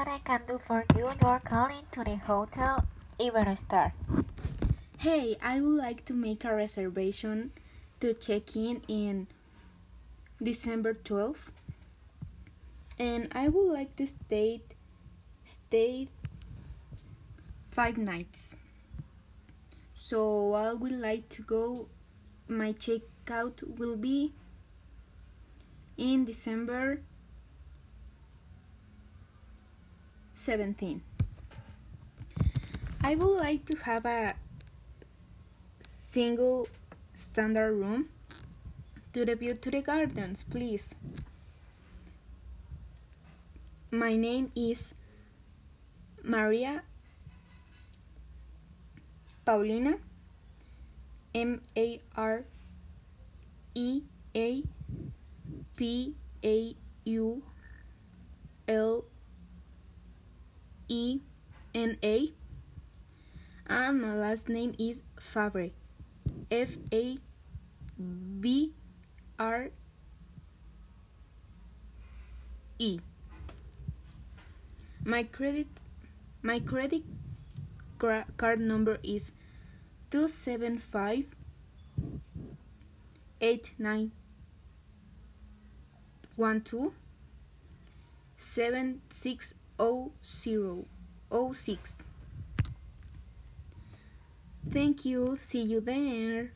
What I can do for you? You are calling to the hotel Iberostar. Hey, I would like to make a reservation to check in in December 12th. And I would like to stay stay 5 nights. So I would like to go my checkout will be in December 17. I would like to have a single standard room to the view to the gardens, please. My name is Maria Paulina M A R E A P A U L E N A. And my last name is Fabre. F A B R E. My credit my credit card number is 275 8912 760006 Thank you. See you there.